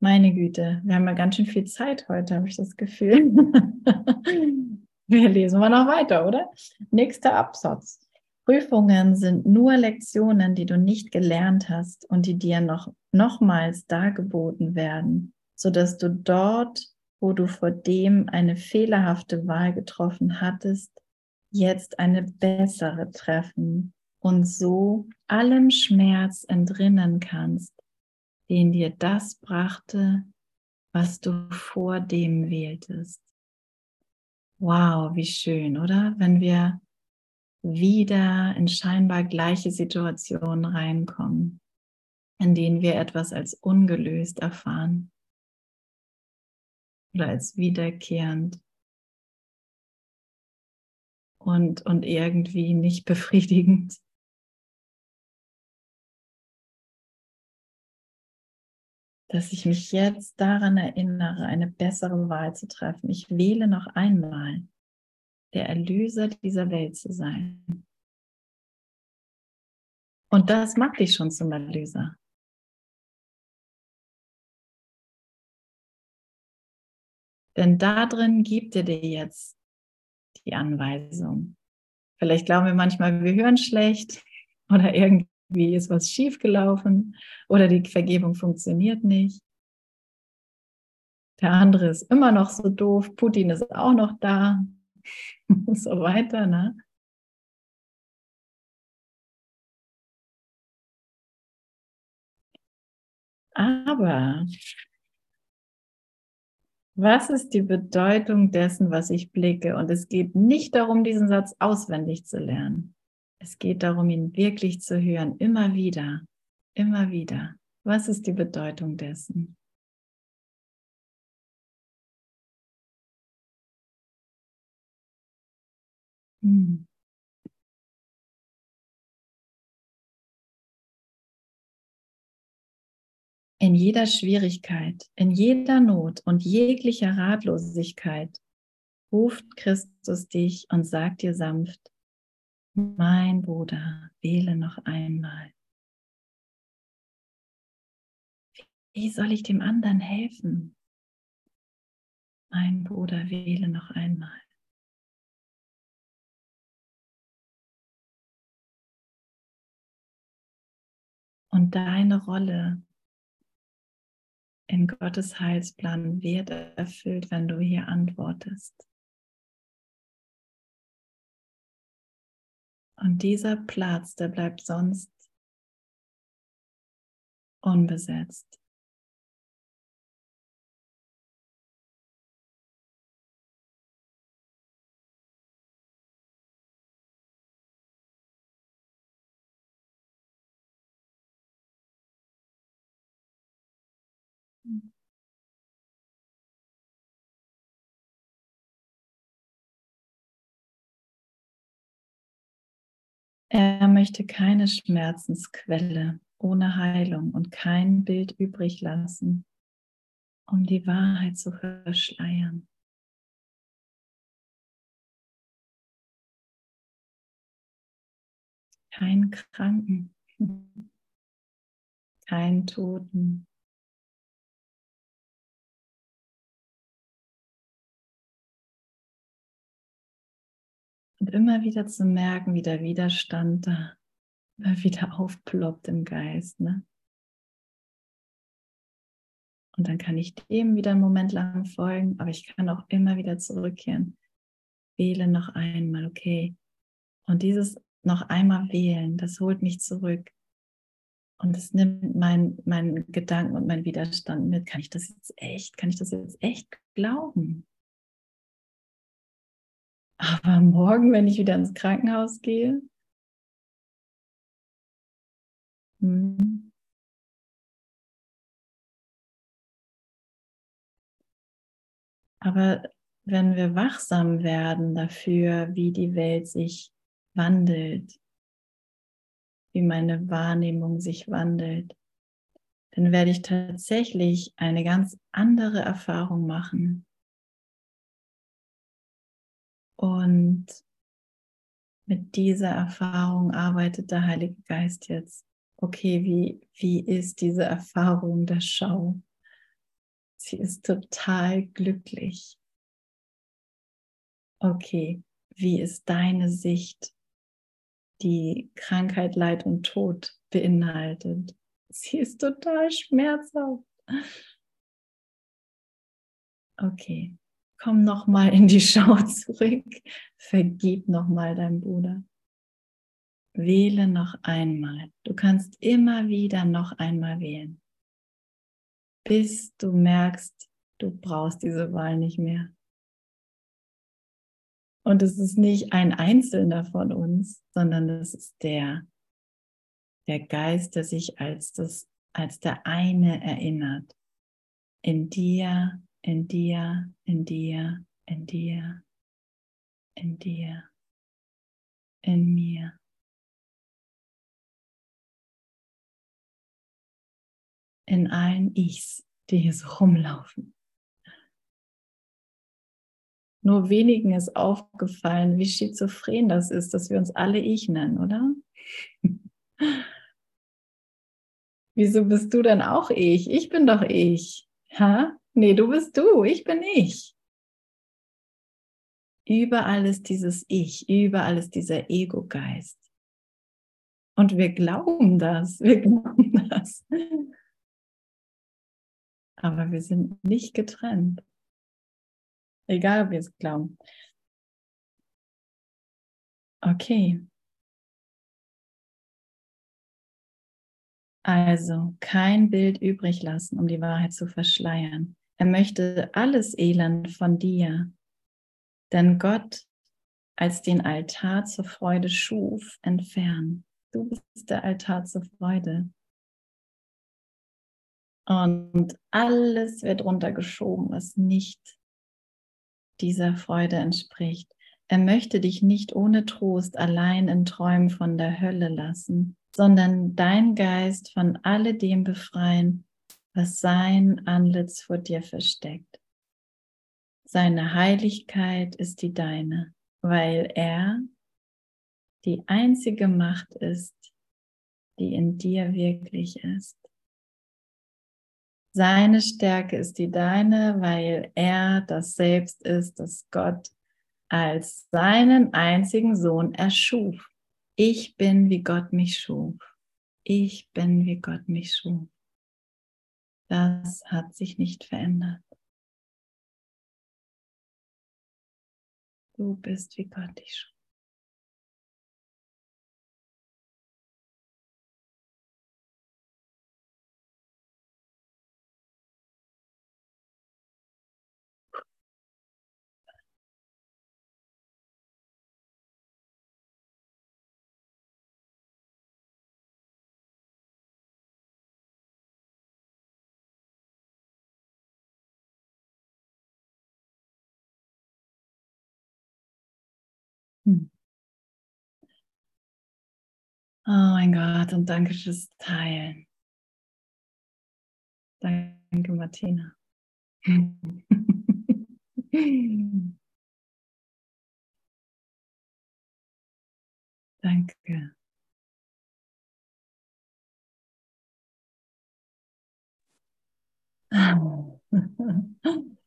Meine Güte, wir haben ja ganz schön viel Zeit heute, habe ich das Gefühl. wir lesen mal noch weiter, oder? Nächster Absatz. Prüfungen sind nur Lektionen, die du nicht gelernt hast und die dir noch nochmals dargeboten werden sodass du dort, wo du vor dem eine fehlerhafte Wahl getroffen hattest, jetzt eine bessere treffen und so allem Schmerz entrinnen kannst, den dir das brachte, was du vor dem wähltest. Wow, wie schön, oder? Wenn wir wieder in scheinbar gleiche Situationen reinkommen, in denen wir etwas als ungelöst erfahren oder als wiederkehrend. und, und irgendwie nicht befriedigend. Dass ich mich jetzt daran erinnere, eine bessere Wahl zu treffen. Ich wähle noch einmal, der Erlöser dieser Welt zu sein. Und das macht dich schon zum Erlöser. Denn da drin gibt er dir jetzt die Anweisung. Vielleicht glauben wir manchmal, wir hören schlecht oder irgendwie ist was schiefgelaufen oder die Vergebung funktioniert nicht. Der andere ist immer noch so doof, Putin ist auch noch da und so weiter. Ne? Aber was ist die Bedeutung dessen, was ich blicke? Und es geht nicht darum, diesen Satz auswendig zu lernen. Es geht darum, ihn wirklich zu hören, immer wieder, immer wieder. Was ist die Bedeutung dessen? Hm. In jeder Schwierigkeit, in jeder Not und jeglicher Ratlosigkeit ruft Christus dich und sagt dir sanft, mein Bruder, wähle noch einmal. Wie soll ich dem anderen helfen? Mein Bruder, wähle noch einmal. Und deine Rolle in Gottes Heilsplan wird erfüllt, wenn du hier antwortest. Und dieser Platz, der bleibt sonst unbesetzt. Er möchte keine Schmerzensquelle ohne Heilung und kein Bild übrig lassen, um die Wahrheit zu verschleiern. Kein Kranken, kein Toten, Und immer wieder zu merken, wie der Widerstand da immer wieder aufploppt im Geist. Ne? Und dann kann ich dem wieder einen Moment lang folgen, aber ich kann auch immer wieder zurückkehren. Wähle noch einmal, okay. Und dieses noch einmal wählen, das holt mich zurück. Und es nimmt meinen mein Gedanken und meinen Widerstand mit. Kann ich das jetzt echt, kann ich das jetzt echt glauben? Aber morgen, wenn ich wieder ins Krankenhaus gehe, hm. Aber wenn wir wachsam werden dafür, wie die Welt sich wandelt, wie meine Wahrnehmung sich wandelt, dann werde ich tatsächlich eine ganz andere Erfahrung machen. Und mit dieser Erfahrung arbeitet der Heilige Geist jetzt. Okay, wie, wie ist diese Erfahrung der Schau? Sie ist total glücklich. Okay, wie ist deine Sicht, die Krankheit, Leid und Tod beinhaltet? Sie ist total schmerzhaft. Okay, komm noch mal in die Schau zurück, vergib noch mal deinem Bruder. Wähle noch einmal. Du kannst immer wieder noch einmal wählen, bis du merkst, du brauchst diese Wahl nicht mehr. Und es ist nicht ein Einzelner von uns, sondern es ist der, der Geist, der sich als, das, als der eine erinnert. In dir in dir, in dir, in dir, in dir. in mir. In allen Ichs, die hier so rumlaufen. Nur wenigen ist aufgefallen, wie schizophren das ist, dass wir uns alle Ich nennen, oder? Wieso bist du denn auch ich? Ich bin doch ich. Ha? Nee, du bist du, ich bin ich. Überall ist dieses Ich, überall ist dieser Ego-Geist. Und wir glauben das, wir glauben das. Aber wir sind nicht getrennt. Egal, ob wir es glauben. Okay. Also kein Bild übrig lassen, um die Wahrheit zu verschleiern. Er möchte alles Elend von dir, denn Gott als den Altar zur Freude schuf, entfernen. Du bist der Altar zur Freude. Und alles wird runtergeschoben, was nicht dieser Freude entspricht. Er möchte dich nicht ohne Trost allein in Träumen von der Hölle lassen, sondern dein Geist von alledem befreien, was sein Antlitz vor dir versteckt. Seine Heiligkeit ist die deine, weil er die einzige Macht ist, die in dir wirklich ist. Seine Stärke ist die deine, weil er das Selbst ist, das Gott als seinen einzigen Sohn erschuf. Ich bin, wie Gott mich schuf. Ich bin, wie Gott mich schuf. Das hat sich nicht verändert. Du bist, wie Gott dich schuf. Oh mein Gott, und danke fürs Teilen. Danke, Martina. danke.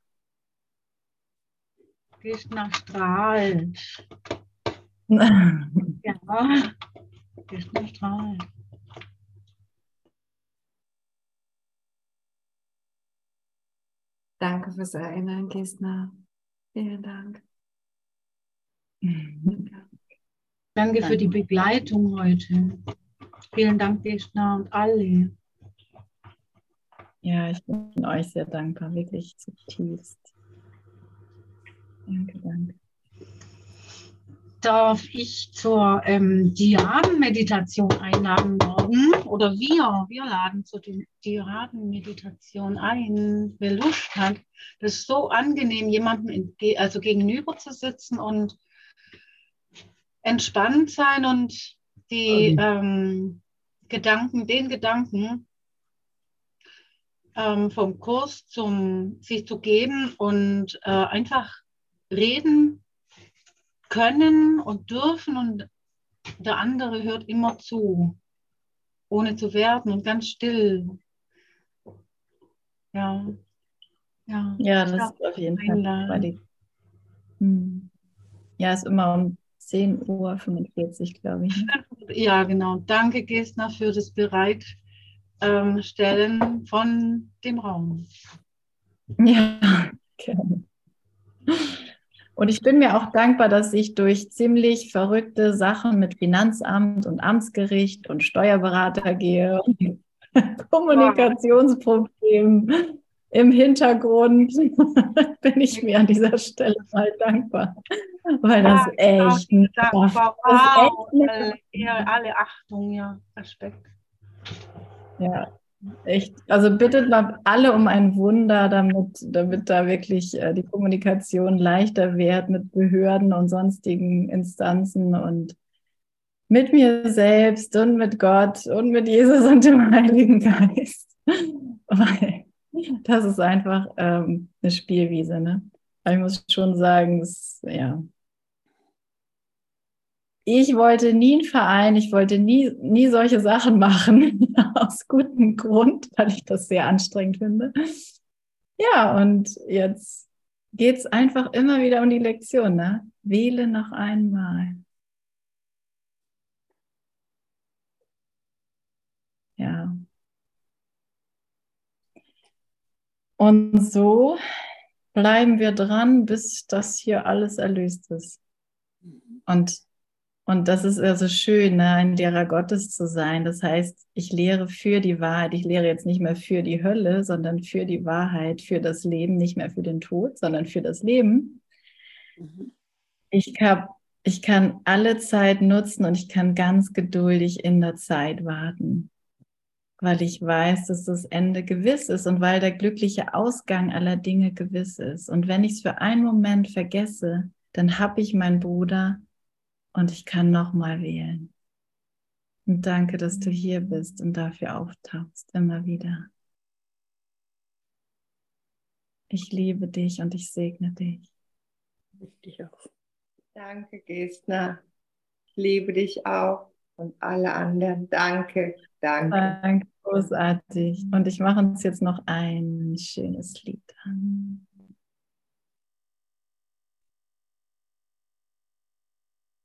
Krishna strahlt. ja, Krishna strahlt. Danke fürs Erinnern, Gisna. Vielen Dank. Danke. Danke für die Begleitung heute. Vielen Dank, Gisna und alle. Ja, ich bin euch sehr dankbar, wirklich zutiefst. Danke, danke. Darf ich zur ähm, Dhyan-Meditation einladen morgen? Oder wir, wir laden zur Dhyan-Meditation ein, wer Lust hat. Das ist so angenehm, jemandem also gegenüber zu sitzen und entspannt sein und die okay. ähm, Gedanken, den Gedanken ähm, vom Kurs zum sich zu geben und äh, einfach reden können und dürfen und der andere hört immer zu, ohne zu werten und ganz still. Ja, ja, ja das ist auf jeden Fall. Hm. Ja, ist immer um 10.45 Uhr, glaube ich. Ja, genau. Danke, Gesner, für das Bereitstellen ähm, von dem Raum. Ja, gerne. Und ich bin mir auch dankbar, dass ich durch ziemlich verrückte Sachen mit Finanzamt und Amtsgericht und Steuerberater gehe. Kommunikationsproblem im Hintergrund bin ich mir an dieser Stelle mal dankbar, weil das echt, dankbar. Wow. Das echt alle, alle Achtung, ja, Respekt. Ja, Echt. Also bittet mal alle um ein Wunder, damit, damit da wirklich äh, die Kommunikation leichter wird mit Behörden und sonstigen Instanzen und mit mir selbst und mit Gott und mit Jesus und dem Heiligen Geist. Weil das ist einfach ähm, eine Spielwiese. Ne? Aber ich muss schon sagen, das, ja. Ich wollte nie einen Verein, ich wollte nie, nie solche Sachen machen, aus gutem Grund, weil ich das sehr anstrengend finde. Ja, und jetzt geht es einfach immer wieder um die Lektion. Ne? Wähle noch einmal. Ja. Und so bleiben wir dran, bis das hier alles erlöst ist. Und, und das ist also schön, ne, ein Lehrer Gottes zu sein. Das heißt, ich lehre für die Wahrheit. Ich lehre jetzt nicht mehr für die Hölle, sondern für die Wahrheit, für das Leben, nicht mehr für den Tod, sondern für das Leben. Mhm. Ich, hab, ich kann alle Zeit nutzen und ich kann ganz geduldig in der Zeit warten weil ich weiß, dass das Ende gewiss ist und weil der glückliche Ausgang aller Dinge gewiss ist. Und wenn ich es für einen Moment vergesse, dann habe ich meinen Bruder und ich kann nochmal wählen. Und danke, dass du hier bist und dafür auftauchst, immer wieder. Ich liebe dich und ich segne dich. Ich dich auch. Danke, Gestner. Ich liebe dich auch und alle anderen. Danke, danke. Danke, großartig. Und ich mache uns jetzt noch ein schönes Lied an.